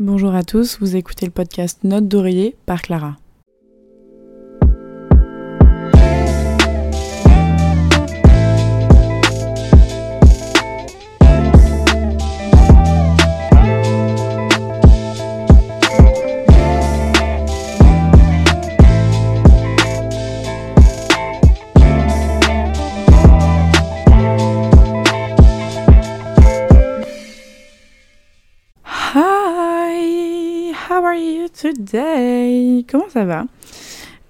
Bonjour à tous, vous écoutez le podcast Note d'oreiller par Clara. Today? Comment ça va?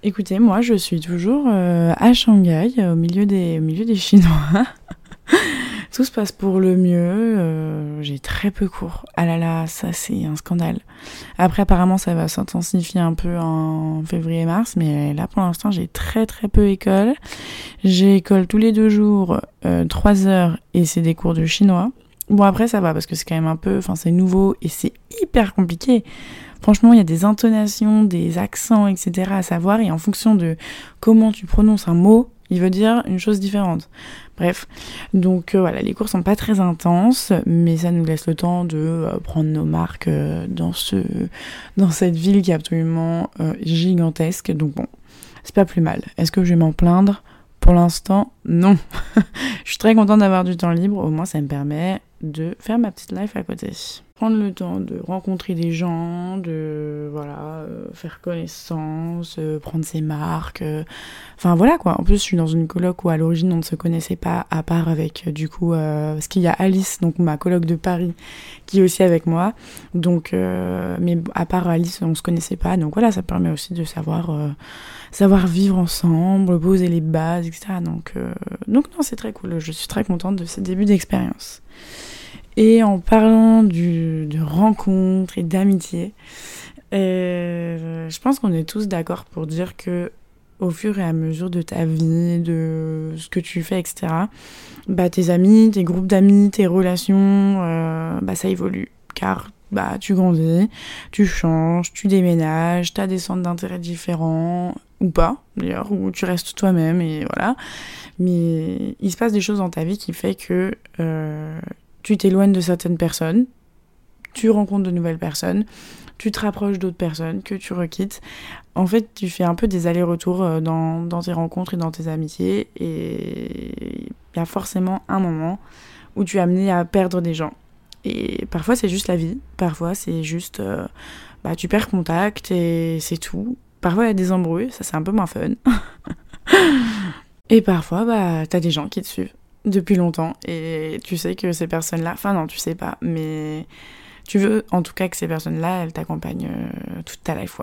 Écoutez, moi je suis toujours euh, à Shanghai, au milieu des, au milieu des Chinois. Tout se passe pour le mieux. euh, J'ai très peu cours. Ah là là, ça c'est un scandale. Après, apparemment, ça va s'intensifier un peu en février-mars, mais là pour l'instant, j'ai très très peu école. J'ai école tous les deux jours, euh, 3 heures, et c'est des cours de chinois. Bon, après, ça va parce que c'est quand même un peu. Enfin, c'est nouveau et c'est hyper compliqué. Franchement, il y a des intonations, des accents, etc. à savoir, et en fonction de comment tu prononces un mot, il veut dire une chose différente. Bref, donc euh, voilà, les cours sont pas très intenses, mais ça nous laisse le temps de euh, prendre nos marques euh, dans ce, dans cette ville qui est absolument gigantesque. Donc bon, c'est pas plus mal. Est-ce que je vais m'en plaindre? Pour l'instant, non. je suis très contente d'avoir du temps libre. Au moins, ça me permet de faire ma petite life à côté. Prendre le temps de rencontrer des gens, de voilà, euh, faire connaissance, euh, prendre ses marques. euh, Enfin voilà quoi. En plus, je suis dans une coloc où à l'origine on ne se connaissait pas, à part avec du coup, parce qu'il y a Alice, donc ma coloc de Paris, qui est aussi avec moi. Donc, mais à part Alice, on se connaissait pas. Donc voilà, ça permet aussi de savoir, savoir vivre ensemble, poser les bases, etc. Donc, donc non, c'est très cool. Je suis très contente de ce début d'expérience. Et en parlant de rencontres et d'amitié, euh, je pense qu'on est tous d'accord pour dire que au fur et à mesure de ta vie, de ce que tu fais, etc., bah, tes amis, tes groupes d'amis, tes relations, euh, bah, ça évolue. Car bah, tu grandis, tu changes, tu déménages, tu as des centres d'intérêt différents, ou pas, d'ailleurs, ou tu restes toi-même, et voilà. Mais il se passe des choses dans ta vie qui fait que euh, tu t'éloignes de certaines personnes, tu rencontres de nouvelles personnes, tu te rapproches d'autres personnes que tu requittes. En fait, tu fais un peu des allers-retours euh, dans, tes rencontres et dans tes amitiés, et il y a forcément un moment où tu es amené à perdre des gens. Et parfois, c'est juste la vie, parfois, c'est juste. euh, bah, tu perds contact et c'est tout. Parfois, il y a des embrouilles, ça c'est un peu moins fun. et parfois, bah, t'as des gens qui te suivent depuis longtemps et tu sais que ces personnes-là, enfin non, tu sais pas, mais tu veux en tout cas que ces personnes-là, elles t'accompagnent euh, toute ta life.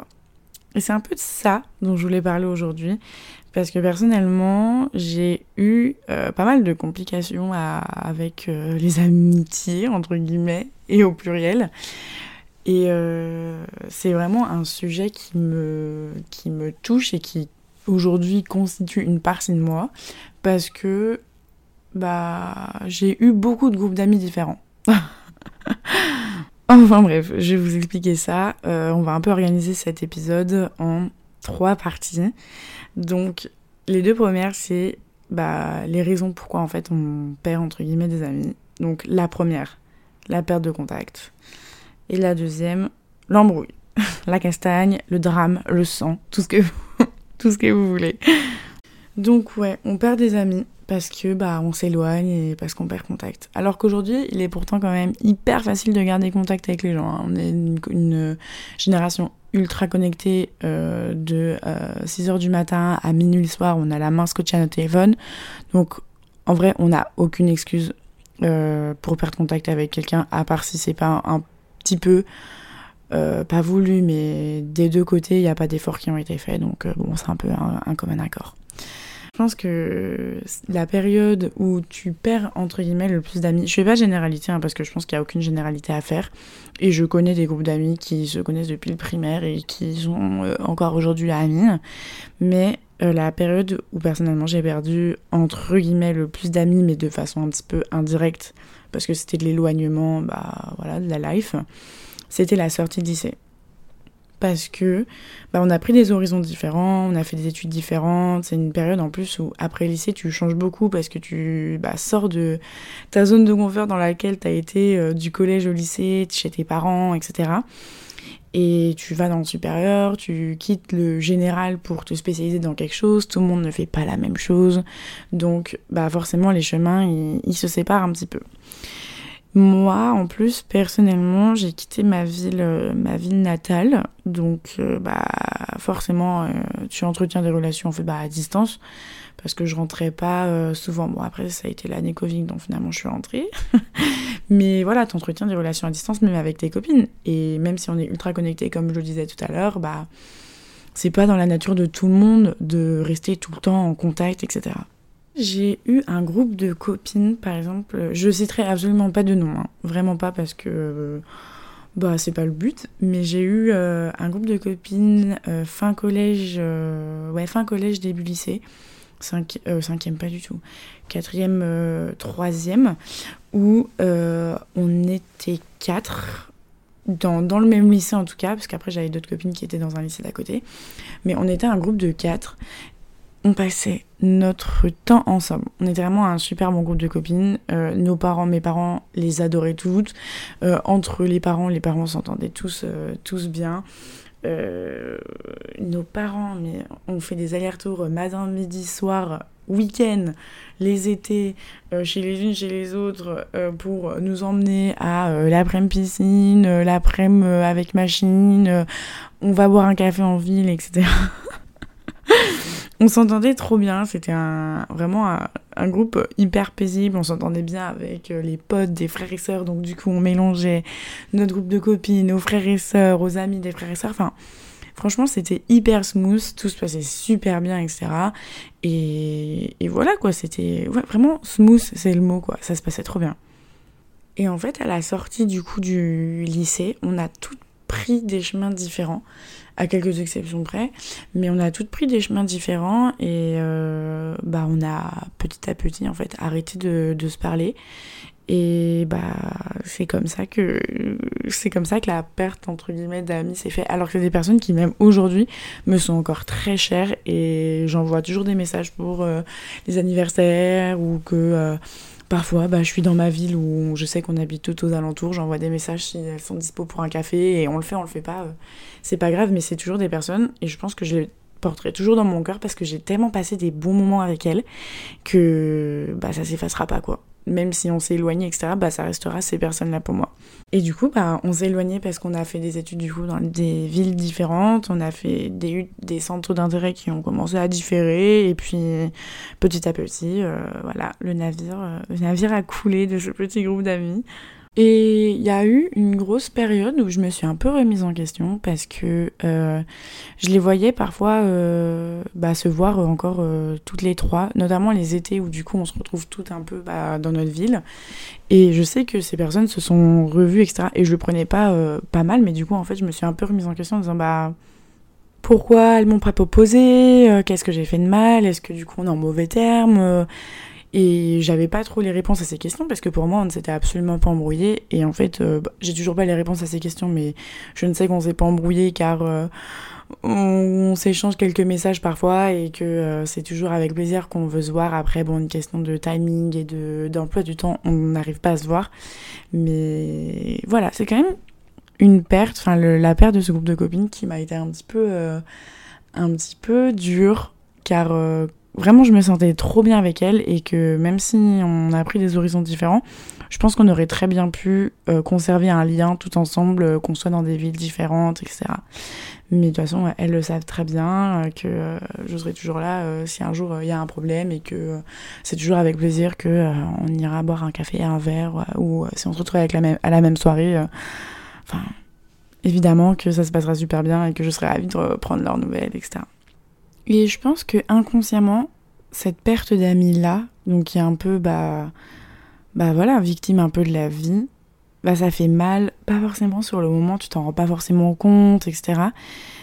Et c'est un peu de ça dont je voulais parler aujourd'hui, parce que personnellement, j'ai eu euh, pas mal de complications avec euh, les amitiés, entre guillemets, et au pluriel. Et c'est vraiment un sujet qui me, qui me touche et qui aujourd'hui constitue une partie de moi, parce que bah, j'ai eu beaucoup de groupes d'amis différents. enfin bref, je vais vous expliquer ça. Euh, on va un peu organiser cet épisode en trois parties. Donc, les deux premières, c'est bah, les raisons pourquoi en fait on perd entre guillemets des amis. Donc, la première, la perte de contact. Et la deuxième, l'embrouille. la castagne, le drame, le sang, tout ce que tout ce que vous voulez. Donc ouais, on perd des amis parce que bah on s'éloigne et parce qu'on perd contact. Alors qu'aujourd'hui, il est pourtant quand même hyper facile de garder contact avec les gens. hein. On est une, génération ultra connectée euh, de 6h du matin à minuit le soir, on a la main scotchée à notre téléphone. Donc en vrai, on n'a aucune excuse euh, pour perdre contact avec quelqu'un, à part si c'est pas un, petit peu euh, pas voulu, mais des deux côtés, il n'y a pas d'efforts qui ont été faits. Donc euh, bon, c'est un peu un commun accord. Je pense que la période où tu perds entre guillemets le plus d'amis, je fais pas généralité hein, parce que je pense qu'il n'y a aucune généralité à faire. Et je connais des groupes d'amis qui se connaissent depuis le primaire et qui sont euh, encore aujourd'hui amis. Mais euh, la période où personnellement j'ai perdu entre guillemets le plus d'amis, mais de façon un petit peu indirecte, parce que c'était de l'éloignement, bah voilà, de la life, c'était la sortie de lycée. Parce que bah, on a pris des horizons différents, on a fait des études différentes. C'est une période en plus où après lycée tu changes beaucoup parce que tu bah, sors de ta zone de confort dans laquelle tu as été euh, du collège au lycée, chez tes parents, etc. Et tu vas dans le supérieur, tu quittes le général pour te spécialiser dans quelque chose. Tout le monde ne fait pas la même chose, donc bah forcément les chemins ils se séparent un petit peu. Moi, en plus, personnellement, j'ai quitté ma ville, euh, ma ville natale. Donc, euh, bah, forcément, euh, tu entretiens des relations en bah, à distance. Parce que je rentrais pas souvent. Bon, après, ça a été l'année Covid, donc finalement, je suis rentrée. Mais voilà, tu entretiens des relations à distance, même avec tes copines. Et même si on est ultra connecté, comme je le disais tout à l'heure, bah, c'est pas dans la nature de tout le monde de rester tout le temps en contact, etc. J'ai eu un groupe de copines, par exemple. Je citerai absolument pas de nom, hein. vraiment pas parce que bah c'est pas le but. Mais j'ai eu euh, un groupe de copines euh, fin collège, euh, ouais fin collège début lycée, Cinq, cinquième pas du tout, quatrième, troisième, où on était quatre. Dans, dans, le même lycée en tout cas, parce qu'après j'avais d'autres copines qui étaient dans un lycée d'à côté. Mais on était un groupe de quatre on passait notre temps ensemble. On était vraiment un super bon groupe de copines. Euh, nos parents, mes parents les adoraient toutes. Euh, entre les parents, les parents s'entendaient tous, euh, tous bien. nos parents, mais on fait des allers-retours matin, midi, soir, week-end, les étés, chez les unes, chez les autres, pour nous emmener à l'après-midi piscine, l'après-midi avec machine, on va boire un café en ville, etc. on s'entendait trop bien, c'était un, vraiment un, groupe hyper paisible, on s'entendait bien avec euh, les potes des frères et sœurs, donc du coup on mélangeait notre groupe de copines, nos frères et sœurs, aux amis des frères et sœurs, enfin franchement c'était hyper smooth, tout se passait super bien, etc. Et, et voilà quoi, c'était vraiment smooth, c'est le mot quoi, ça se passait trop bien. Et en fait à la sortie du coup du lycée, on a toutes pris des chemins différents à quelques exceptions près, mais on a toutes pris des chemins différents et euh, bah on a petit à petit en fait arrêté de, se parler. Et bah c'est comme ça que c'est comme ça que la perte entre guillemets d'amis s'est fait alors que des personnes qui même aujourd'hui me sont encore très chères et j'envoie toujours des messages pour euh, les anniversaires ou que euh, Parfois, bah, je suis dans ma ville où je sais qu'on habite tout aux alentours, j'envoie des messages si elles sont dispo pour un café et on le fait, on le fait pas. Euh, c'est pas grave, mais c'est toujours des personnes et je pense que je les porterai toujours dans mon cœur parce que j'ai tellement passé des bons moments avec elles que bah, ça s'effacera pas quoi même si on s'est éloigné, etc., bah, ça restera ces personnes-là pour moi. Et du coup, bah, on s'est éloigné parce qu'on a fait des études du coup dans des villes différentes, on a fait des, centres d'intérêt qui ont commencé à différer, et puis petit à petit, euh, voilà, le navire, euh, le navire a coulé de ce petit groupe d'amis. Et il y a eu une grosse période où je me suis un peu remise en question parce que euh, je les voyais parfois euh, bah, se voir encore euh, toutes les trois, notamment les étés où du coup on se retrouve toutes un peu bah, dans notre ville. Et je sais que ces personnes se sont revues, etc. Et je le prenais pas pas mal, mais du coup en fait je me suis un peu remise en question en disant bah pourquoi elles m'ont pas proposé, qu'est-ce que j'ai fait de mal, est-ce que du coup on est en mauvais termes? Et j'avais pas trop les réponses à ces questions parce que pour moi, on ne s'était absolument pas embrouillé. Et en fait, euh, bah, j'ai toujours pas les réponses à ces questions, mais je ne sais qu'on s'est pas embrouillé car euh, on, s'échange quelques messages parfois et que euh, c'est toujours avec plaisir qu'on veut se voir. Après, bon, une question de timing et de d'emploi du temps, on n'arrive pas à se voir. Mais voilà, c'est quand même une perte, enfin la perte de ce groupe de copines qui m'a été un petit peu, un petit peu dure car vraiment je me sentais trop bien avec elle et que même si on a pris des horizons différents, je pense qu'on aurait très bien pu euh, conserver un lien tout ensemble, euh, qu'on soit dans des villes différentes, etc. Mais de toute façon, elles le savent très bien, euh, que je serai toujours là si un jour il y a un problème et que c'est toujours avec plaisir que on ira boire un café, un verre, ou si on se retrouve la même, à la même soirée. Enfin, évidemment que ça se passera super bien et que je serai ravie de prendre leurs nouvelles, etc. Et je pense que inconsciemment, cette perte d'amis là, donc qui est un peu bah bah voilà, victime un peu de la vie, bah ça fait mal, pas forcément sur le moment, tu t'en rends pas forcément compte, etc.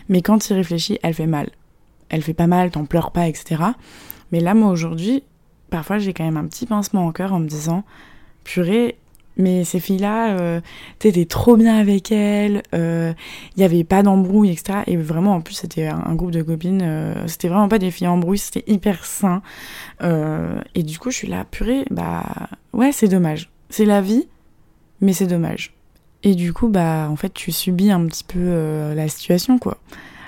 Mais quand tu y réfléchis, elle fait mal. Elle fait pas mal, t'en pleures pas, etc. Mais là, moi aujourd'hui, parfois j'ai quand même un petit pincement au cœur en me disant, purée, Mais ces filles-là, euh, t'étais trop bien avec elles, il euh, n'y avait pas d'embrouille, etc. Et vraiment, en plus, c'était un, groupe de copines, euh, c'était vraiment pas des filles embrouilles, c'était hyper sain. Euh, et du coup, je suis là, purée, bah ouais, c'est dommage. C'est la vie, mais c'est dommage. Et du coup, bah en fait, tu subis un petit peu la situation, quoi.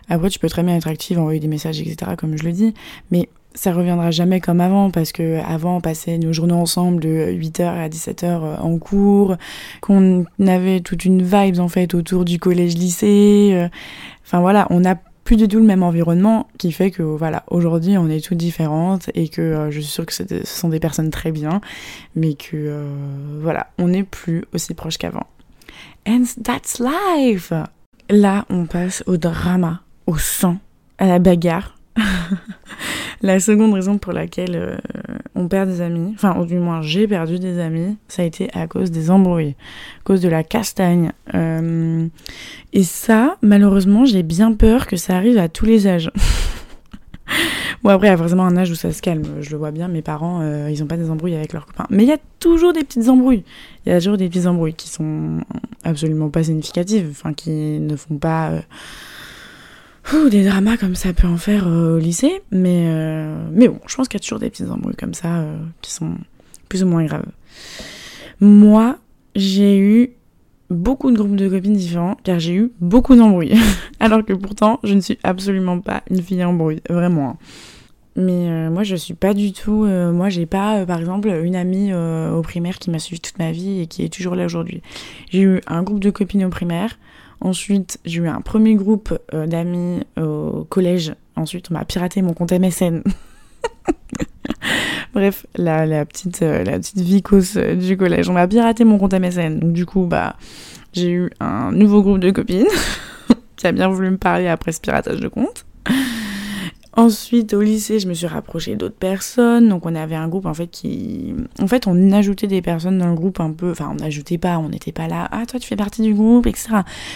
Après, tu peux très bien être active, envoyer des messages, etc., comme je le dis, mais ça reviendra jamais comme avant parce que avant on passait nos journées ensemble de 8h à 17h euh, en cours, qu'on avait toute une vibe en fait autour du collège lycée. Euh. Enfin voilà, on n'a plus du tout le même environnement qui fait que voilà, aujourd'hui on est toutes différentes et que euh, je suis sûre que ce sont des personnes très bien, mais que voilà, on n'est plus aussi proche qu'avant. And that's life. Là, on passe au drama, au sang, à la bagarre. La seconde raison pour laquelle euh, on perd des amis, enfin, ou du moins j'ai perdu des amis, ça a été à cause des embrouilles, à cause de la castagne. Euh, et ça, malheureusement, j'ai bien peur que ça arrive à tous les âges. bon, après, il y a forcément un âge où ça se calme. Je le vois bien, mes parents, euh, ils n'ont pas des embrouilles avec leurs copains. Mais il y a toujours des petites embrouilles. Il y a toujours des petites embrouilles qui sont absolument pas significatives, enfin, qui ne font pas des dramas comme ça peut en faire euh, au lycée, mais, euh, mais bon, je pense qu'il y a toujours des petites embrouilles comme ça euh, qui sont plus ou moins graves. Moi, j'ai eu beaucoup de groupes de copines différents car j'ai eu beaucoup d'embrouilles. Alors que pourtant, je ne suis absolument pas une fille embrouille, vraiment. Hein. Mais moi, je suis pas du tout. moi, j'ai pas, par exemple, une amie au primaire qui m'a suivi toute ma vie et qui est toujours là aujourd'hui. J'ai eu un groupe de copines au primaire. Ensuite, j'ai eu un premier groupe euh, d'amis au collège. Ensuite, on m'a piraté mon compte MSN. Bref, la, petite, euh, la petite vicose euh, du collège. On m'a piraté mon compte MSN. Donc, du coup, bah, j'ai eu un nouveau groupe de copines qui a bien voulu me parler après ce piratage de compte. Ensuite, au lycée, je me suis rapprochée d'autres personnes. Donc, on avait un groupe, en fait, qui... En fait, on ajoutait des personnes dans le groupe un peu... Enfin, on n'ajoutait pas, on n'était pas là. Ah, toi, tu fais partie du groupe, etc.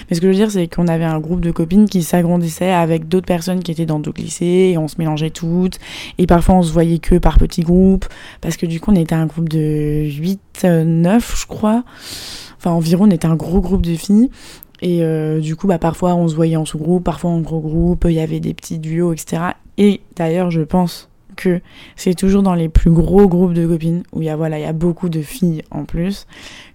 Mais ce que je veux dire, c'est qu'on avait un groupe de copines qui s'agrandissait avec d'autres personnes qui étaient dans d'autres lycées. Et on se mélangeait toutes. Et parfois, on se voyait que par petits groupes. Parce que du coup, on était un groupe de 8, 9, je crois. Enfin, environ, on était un gros groupe de filles. Et euh, du coup, bah, parfois on se voyait en sous-groupe, parfois en gros groupe, il y avait des petits duos, etc. Et d'ailleurs, je pense que c'est toujours dans les plus gros groupes de copines, où il y a, voilà, il y a beaucoup de filles en plus,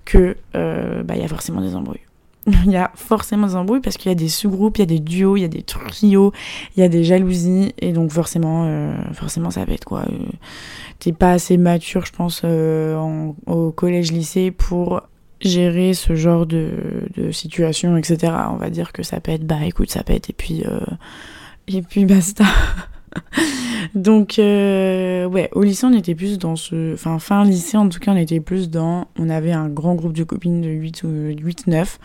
que euh, bah, y a forcément des embrouilles. il y a forcément des embrouilles parce qu'il y a des sous-groupes, il y a des duos, il y a des trios, il y a des jalousies, et donc forcément, euh, forcément ça va être quoi. T'es pas assez mature, je pense, au collège-lycée pour gérer ce genre de, de, situation, etc. On va dire que ça peut être, bah écoute, ça pète, et puis, euh, et puis basta. Donc, euh, ouais, au lycée, on était plus dans ce. Enfin, fin lycée, en tout cas, on était plus dans. On avait un grand groupe de copines de 8 ou 8, 9.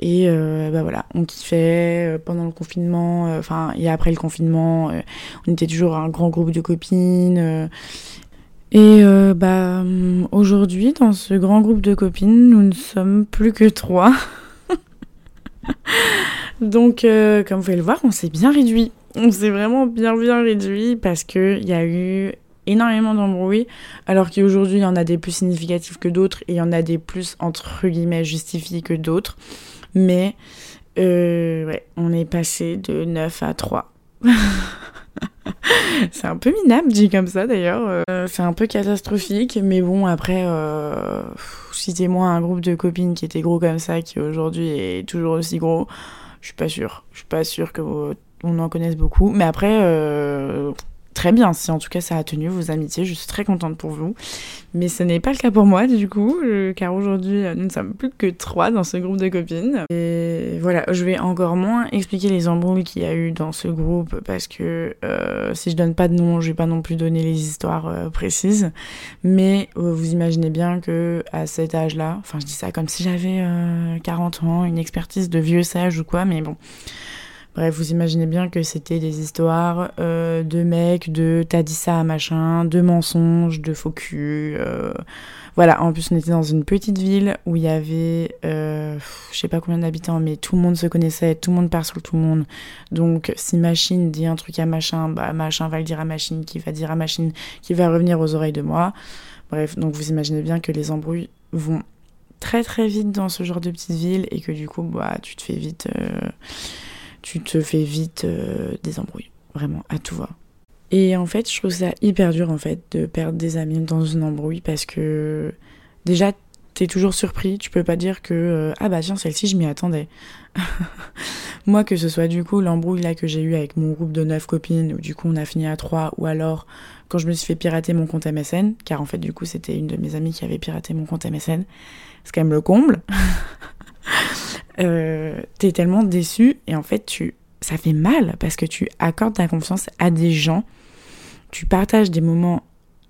Et euh, bah voilà, on kiffait pendant le confinement, enfin, et après le confinement, on était toujours un grand groupe de copines. Et euh, bah aujourd'hui, dans ce grand groupe de copines, nous ne sommes plus que trois. Donc, euh, comme vous pouvez le voir, on s'est bien réduit. On s'est vraiment bien bien réduit parce qu'il y a eu énormément d'embrouilles, alors qu'aujourd'hui, il y en a des plus significatifs que d'autres et il y en a des plus, entre guillemets, justifiés que d'autres. Mais, euh, ouais, on est passé de 9 à 3. c'est un peu minable dit comme ça d'ailleurs. Euh, c'est un peu catastrophique, mais bon après, euh, citez-moi un groupe de copines qui était gros comme ça, qui aujourd'hui est toujours aussi gros. Je suis pas sûre. Je suis pas sûre que on en connaisse beaucoup. Mais après, euh, très bien. Si en tout cas ça a tenu vos amitiés, je suis très contente pour vous. Mais ce n'est pas le cas pour moi du coup, euh, car aujourd'hui nous ne sommes plus que trois dans ce groupe de copines. Et voilà, je vais encore moins expliquer les embrouilles qu'il y a eu dans ce groupe parce que euh, si je donne pas de nom, je vais pas non plus donner les histoires euh, précises. Mais vous imaginez bien que à cet âge-là, enfin je dis ça comme si j'avais 40 ans, une expertise de vieux sage ou quoi, mais bon. Bref, vous imaginez bien que c'était des histoires euh, de mecs, de t'as dit ça à machin, de mensonges, de faux cul. Euh, voilà, en plus on était dans une petite ville où il y avait, euh, je sais pas combien d'habitants, mais tout le monde se connaissait, tout le monde part sur tout le monde. Donc si machine dit un truc à machin, bah machin va le dire à machine, qui va dire à machine, qui va revenir aux oreilles de moi. Bref, donc vous imaginez bien que les embrouilles vont très très vite dans ce genre de petites villes et que du coup, bah, tu te fais vite, tu te fais vite des embrouilles, vraiment, à tout va. Et en fait, je trouve ça hyper dur en fait de perdre des amis dans une embrouille parce que déjà t'es toujours surpris, tu peux pas dire que euh, ah bah tiens celle-ci je m'y attendais. Moi que ce soit du coup l'embrouille là que j'ai eu avec mon groupe de neuf copines où du coup on a fini à trois ou alors quand je me suis fait pirater mon compte MSN car en fait du coup c'était une de mes amies qui avait piraté mon compte MSN, c'est quand même le comble. euh, t'es tellement déçu et en fait tu ça fait mal parce que tu accordes ta confiance à des gens tu partages des moments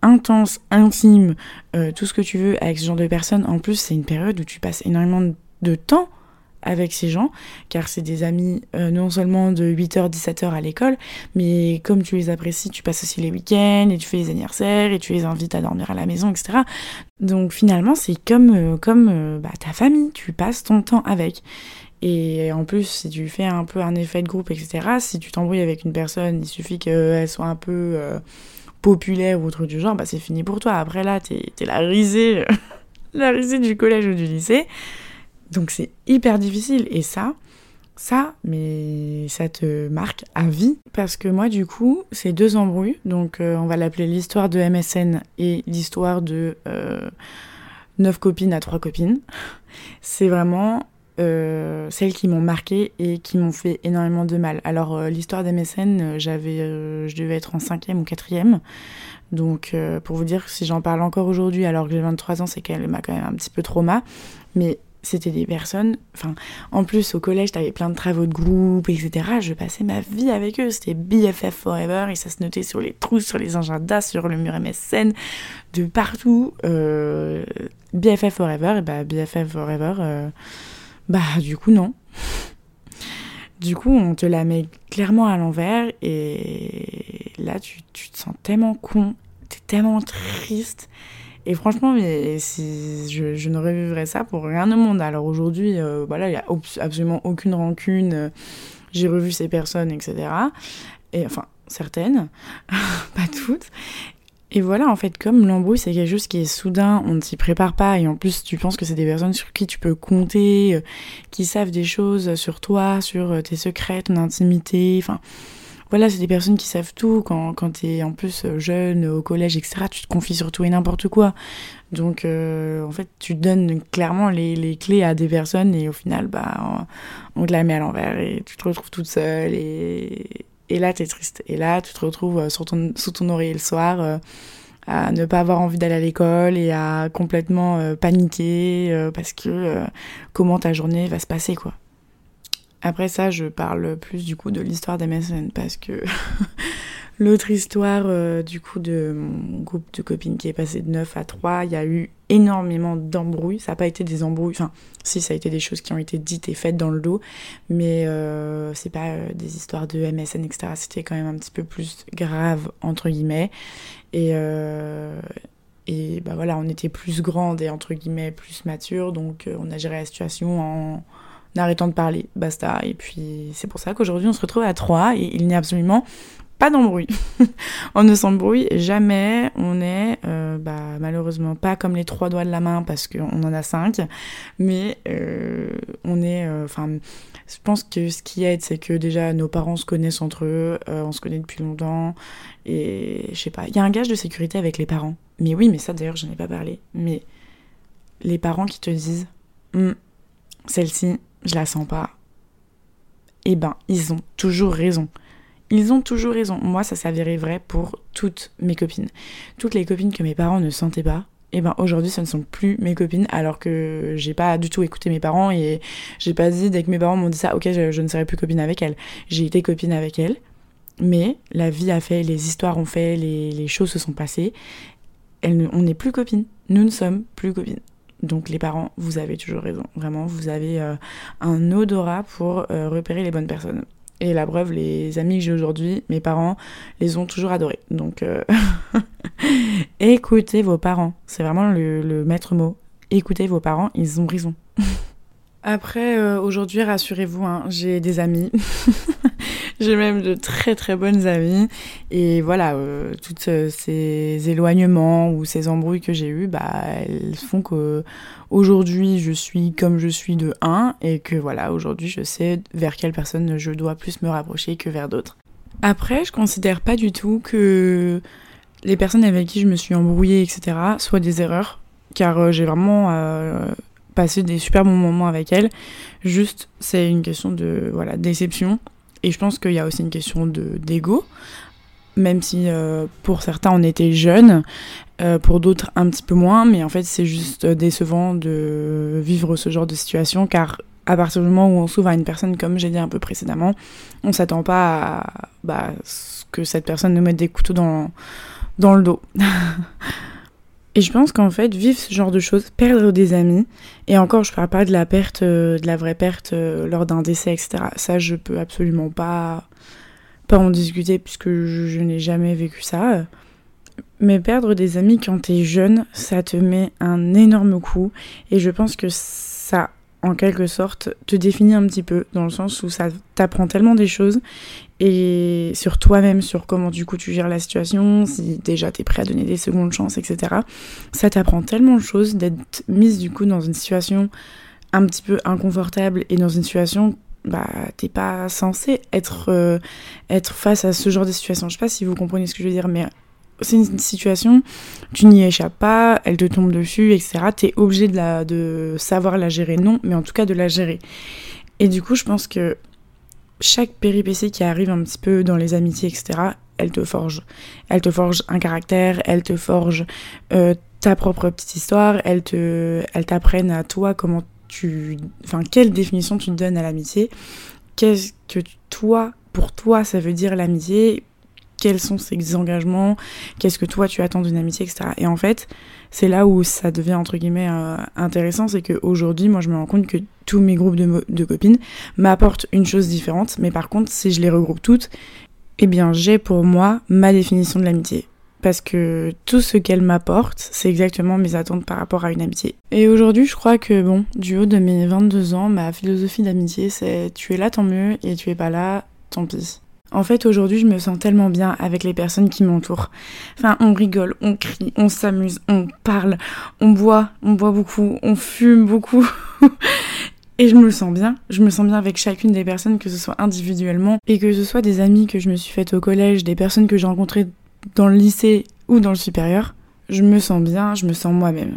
intenses, intimes, euh, tout ce que tu veux avec ce genre de personnes. En plus, c'est une période où tu passes énormément de temps avec ces gens, car c'est des amis euh, non seulement de 8h, 17h à l'école, mais comme tu les apprécies, tu passes aussi les week-ends, et tu fais les anniversaires, et tu les invites à dormir à la maison, etc. Donc finalement, c'est comme, euh, comme bah, ta famille, tu passes ton temps avec. Et en plus, si tu fais un peu un effet de groupe, etc., si tu t'embrouilles avec une personne, il suffit qu'elle soit un peu euh, populaire ou autre du genre, bah c'est fini pour toi. Après là, t'es es la risée, la risée du collège ou du lycée. Donc c'est hyper difficile. Et ça, ça, mais ça te marque à vie. Parce que moi, du coup, c'est deux embrouilles. Donc euh, on va l'appeler l'histoire de MSN et l'histoire de euh, neuf copines à trois copines. C'est vraiment euh, celles qui m'ont marqué et qui m'ont fait énormément de mal. Alors euh, l'histoire euh, j'avais, je devais être en cinquième ou quatrième. Donc pour vous dire, si j'en parle encore aujourd'hui alors que j'ai 23 ans, c'est qu'elle m'a quand même un petit peu trauma. Mais c'était des personnes, enfin, en plus au collège, t'avais plein de travaux de groupe, etc. Je passais ma vie avec eux, c'était BFF Forever, et ça se notait sur les trous, sur les agendas, sur le mur MSN, de partout. BFF Forever, et bah BFF Forever, bah du coup non. Du coup, on te la met clairement à l'envers et là, tu, tu, te sens tellement con, t'es tellement triste. Et franchement, mais je, ne revivrais ça pour rien au monde. Alors aujourd'hui, euh, voilà, il n'y a absolument aucune rancune. J'ai revu ces personnes, etc. Et enfin, certaines, pas toutes. Et voilà, en fait, comme l'embrouille, c'est quelque chose qui est soudain, on ne s'y prépare pas, et en plus, tu penses que c'est des personnes sur qui tu peux compter, euh, qui savent des choses sur toi, sur euh, tes secrets, ton intimité, enfin... Voilà, c'est des personnes qui savent tout. Quand, quand t'es en plus euh, jeune, au collège, etc., tu te confies sur tout et n'importe quoi. Donc, en fait, tu donnes clairement les, les, clés à des personnes et au final, bah, on, te la met à l'envers et tu te retrouves toute seule et, et là, tu es triste. Et là, tu te retrouves euh, sur ton, sous ton oreiller le soir euh, à ne pas avoir envie d'aller à l'école et à complètement euh, paniquer parce que comment ta journée va se passer, quoi. Après ça, je parle plus du coup de l'histoire d'MSN parce que L'autre histoire, euh, du coup, de mon groupe de copines qui est passé de 9 à 3, il y a eu énormément d'embrouilles. Ça n'a pas été des embrouilles, enfin, si, ça a été des choses qui ont été dites et faites dans le dos, mais euh, c'est pas euh, des histoires de MSN, etc. C'était quand même un petit peu plus grave, entre guillemets. Et, euh, et bah voilà, on était plus grande et entre guillemets plus mature, donc on a géré la situation en arrêtant de parler, basta. Et puis c'est pour ça qu'aujourd'hui on se retrouve à 3 et il n'y a absolument pas d'embrouille. on ne s'embrouille jamais. On est euh, bah, malheureusement pas comme les trois doigts de la main parce qu'on en a cinq, mais euh, on est. Euh, enfin, je pense que ce qui aide, c'est que déjà nos parents se connaissent entre eux, on se connaît depuis longtemps, et je sais pas. Il y a un gage de sécurité avec les parents. Mais oui, mais ça d'ailleurs, j'en ai pas parlé. Mais les parents qui te disent, hum, celle-ci, je la sens pas. Eh ben, ils ont toujours raison. Ils ont toujours raison. Moi, ça s'avérait vrai pour toutes mes copines. Toutes les copines que mes parents ne sentaient pas, eh ben aujourd'hui, ce ne sont plus mes copines, alors que j'ai pas du tout écouté mes parents et j'ai pas dit dès que mes parents m'ont dit ça, ok, je, ne serai plus copine avec elles. J'ai été copine avec elles, mais la vie a fait, les histoires ont fait, les, choses se sont passées. On n'est plus copines. Nous ne sommes plus copines. Donc les parents, vous avez toujours raison. Vraiment, vous avez euh, un odorat pour euh, repérer les bonnes personnes. Et la preuve, les amis que j'ai aujourd'hui, mes parents, les ont toujours adorés. Donc, euh, écoutez vos parents. C'est vraiment le, maître mot. Écoutez vos parents, ils ont raison. Après, aujourd'hui, rassurez-vous, hein, j'ai des amis. j'ai même de très très bonnes amies. Et voilà, euh, tous ces éloignements ou ces embrouilles que j'ai eues, bah, elles font que aujourd'hui je suis comme je suis de un et que voilà, aujourd'hui je sais vers quelle personne je dois plus me rapprocher que vers d'autres. Après, je considère pas du tout que les personnes avec qui je me suis embrouillée, etc., soient des erreurs, car euh, j'ai vraiment euh, passé des super bons moments avec elles. Juste, c'est une question de voilà déception, et je pense qu'il y a aussi une question de d'ego, même si euh, pour certains on était jeunes, pour d'autres un petit peu moins, mais en fait c'est juste décevant de vivre ce genre de situation, car à partir du moment où on s'ouvre à une personne, comme j'ai dit un peu précédemment, on s'attend pas à bah, que cette personne nous mette des couteaux dans, dans le dos. et je pense qu'en fait, vivre ce genre de choses, perdre des amis, et encore, je parle pas de la perte, euh, de la vraie perte euh, lors d'un décès, etc. Ça, je peux absolument pas, pas en discuter puisque je, je n'ai jamais vécu ça. Mais perdre des amis quand t'es jeune, ça te met un énorme coup. Et je pense que ça en quelque sorte, te définit un petit peu, dans le sens où ça t'apprend tellement des choses, et sur toi-même, sur comment du coup tu gères la situation, si déjà t'es prêt à donner des secondes chances, etc. Ça t'apprend tellement de choses d'être mise du coup dans une situation un petit peu inconfortable et dans une situation bah t'es pas censé être euh, être face à ce genre de situation. Je sais pas si vous comprenez ce que je veux dire, mais c'est une situation, tu n'y échappes pas, elle te tombe dessus, etc. T'es obligé de, la, savoir la gérer, non, mais en tout cas de la gérer. Et du coup, je pense que chaque péripétie qui arrive un petit peu dans les amitiés, etc., elle te forge. Elle te forge un caractère, elle te forge euh, ta propre petite histoire, elle te, t'apprenne à toi comment tu, enfin, quelle définition tu donnes à l'amitié, qu'est-ce que toi, pour toi, ça veut dire l'amitié, quels sont ses engagements, qu'est-ce que toi tu attends d'une amitié, etc. Et en fait, c'est là où ça devient entre guillemets euh, intéressant, c'est qu'aujourd'hui, moi je me rends compte que tous mes groupes de, de copines m'apportent une chose différente, mais par contre, si je les regroupe toutes, eh bien j'ai pour moi ma définition de l'amitié. Parce que tout ce qu'elle m'apporte, c'est exactement mes attentes par rapport à une amitié. Et aujourd'hui, je crois que, bon, du haut de mes 22 ans, ma philosophie d'amitié, c'est tu es là, tant mieux, et tu es pas là, tant pis. En fait, aujourd'hui, je me sens tellement bien avec les personnes qui m'entourent. Enfin, on rigole, on crie, on s'amuse, on parle, on boit, on boit beaucoup, on fume beaucoup. Et je me sens bien. Je me sens bien avec chacune des personnes, que ce soit individuellement et que ce soit des amis que je me suis faites au collège, des personnes que j'ai rencontrées dans le lycée ou dans le supérieur. Je me sens bien, je me sens moi-même.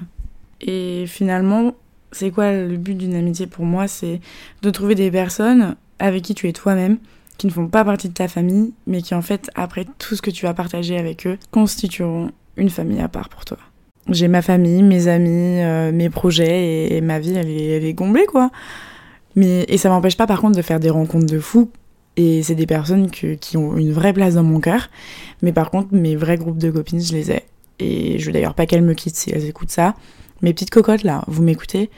Et finalement, c'est quoi le but d'une amitié pour moi? C'est de trouver des personnes avec qui tu es toi-même, qui ne font pas partie de ta famille, mais qui en fait, après tout ce que tu vas partager avec eux, constitueront une famille à part pour toi. J'ai ma famille, mes amis, euh, mes projets, et, ma vie, elle est, elle est comblée, quoi. Mais, et ça m'empêche pas, par contre, de faire des rencontres de fous. Et c'est des personnes qui ont une vraie place dans mon cœur. Mais par contre, mes vrais groupes de copines, je les ai. Et je veux d'ailleurs pas qu'elles me quittent si elles écoutent ça. Mes petites cocottes, là, vous m'écoutez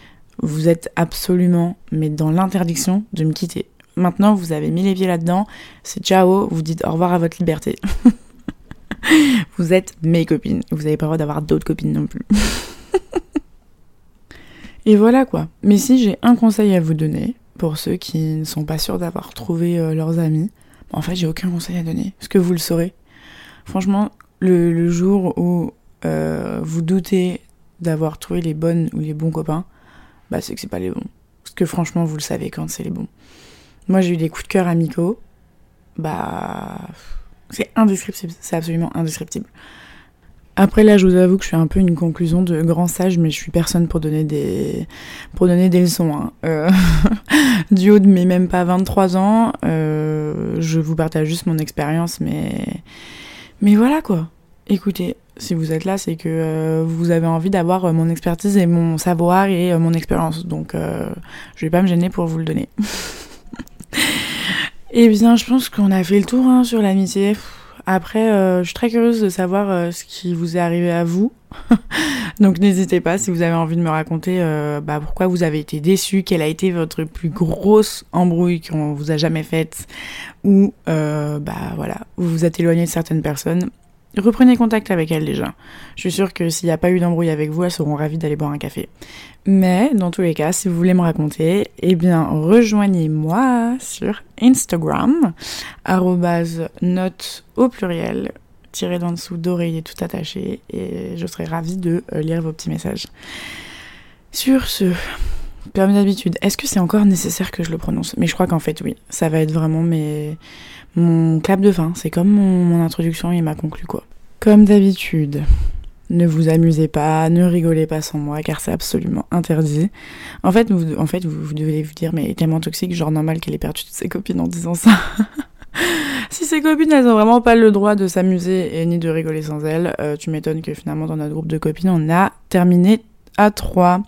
Vous êtes absolument, mais dans l'interdiction de me quitter. Maintenant, vous avez mis les pieds là-dedans, c'est ciao, vous dites au revoir à votre liberté. vous êtes mes copines. Vous n'avez pas le droit d'avoir d'autres copines non plus. Et voilà quoi. Mais si j'ai un conseil à vous donner, pour ceux qui ne sont pas sûrs d'avoir trouvé euh, leurs amis, en fait, j'ai aucun conseil à donner, parce que vous le saurez. Franchement, le, jour où euh, vous doutez d'avoir trouvé les bonnes ou les bons copains, bah c'est que c'est pas les bons. Parce que franchement, vous le savez quand c'est les bons. Moi, j'ai eu des coups de cœur amicaux. Bah, c'est indescriptible, c'est absolument indescriptible. Après là, je vous avoue que je fais un peu une conclusion de grand sage, mais je suis personne pour donner des pour donner des leçons. Hein. Euh, du haut de mes même pas 23 ans, euh, je vous partage juste mon expérience, mais mais voilà quoi. Écoutez, si vous êtes là, c'est que euh, vous avez envie d'avoir mon expertise et mon savoir et mon expérience. Donc, je vais pas me gêner pour vous le donner. Eh bien, je pense qu'on a fait le tour hein, sur l'amitié. Après, euh, je suis très curieuse de savoir euh, ce qui vous est arrivé à vous. Donc n'hésitez pas si vous avez envie de me raconter euh, bah, pourquoi vous avez été déçu, quelle a été votre plus grosse embrouille qu'on vous a jamais faite, ou bah voilà, vous vous êtes éloigné de certaines personnes. Reprenez contact avec elles déjà. Je suis sûre que s'il n'y a pas eu d'embrouille avec vous, elles seront ravies d'aller boire un café. Mais dans tous les cas, si vous voulez me raconter, eh bien rejoignez-moi sur Instagram, note au pluriel, tiré d'en dessous d'oreiller tout attaché, et je serai ravie de euh, lire vos petits messages. Sur ce, comme d'habitude, est-ce que c'est encore nécessaire que je le prononce? Mais je crois qu'en fait oui, ça va être vraiment mes... mon clap de fin, c'est comme mon, introduction et ma conclu quoi. Comme d'habitude, ne vous amusez pas, ne rigolez pas sans moi, car c'est absolument interdit. En fait, vous, en fait, vous, devez vous dire, mais tellement toxique, genre normal qu'elle ait perdu toutes ses copines en disant ça. si ses copines, elles ont vraiment pas le droit de s'amuser et ni de rigoler sans elles, euh, tu m'étonnes que finalement, dans notre groupe de copines, on a terminé à 3.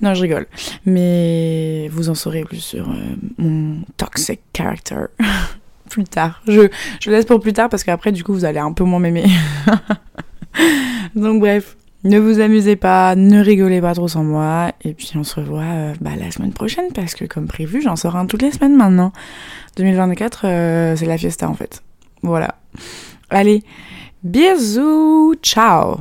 Non, je rigole. Mais vous en saurez plus sur euh, mon toxic character. plus tard. Je, je laisse pour plus tard parce qu'après, du coup, vous allez un peu moins m'aimer. Donc bref, ne vous amusez pas, ne rigolez pas trop sans moi, et puis on se revoit euh, bah, la semaine prochaine, parce que comme prévu, j'en sors un toutes les semaines maintenant. 2024, euh, c'est la fiesta en fait. Voilà. Allez, bisous, ciao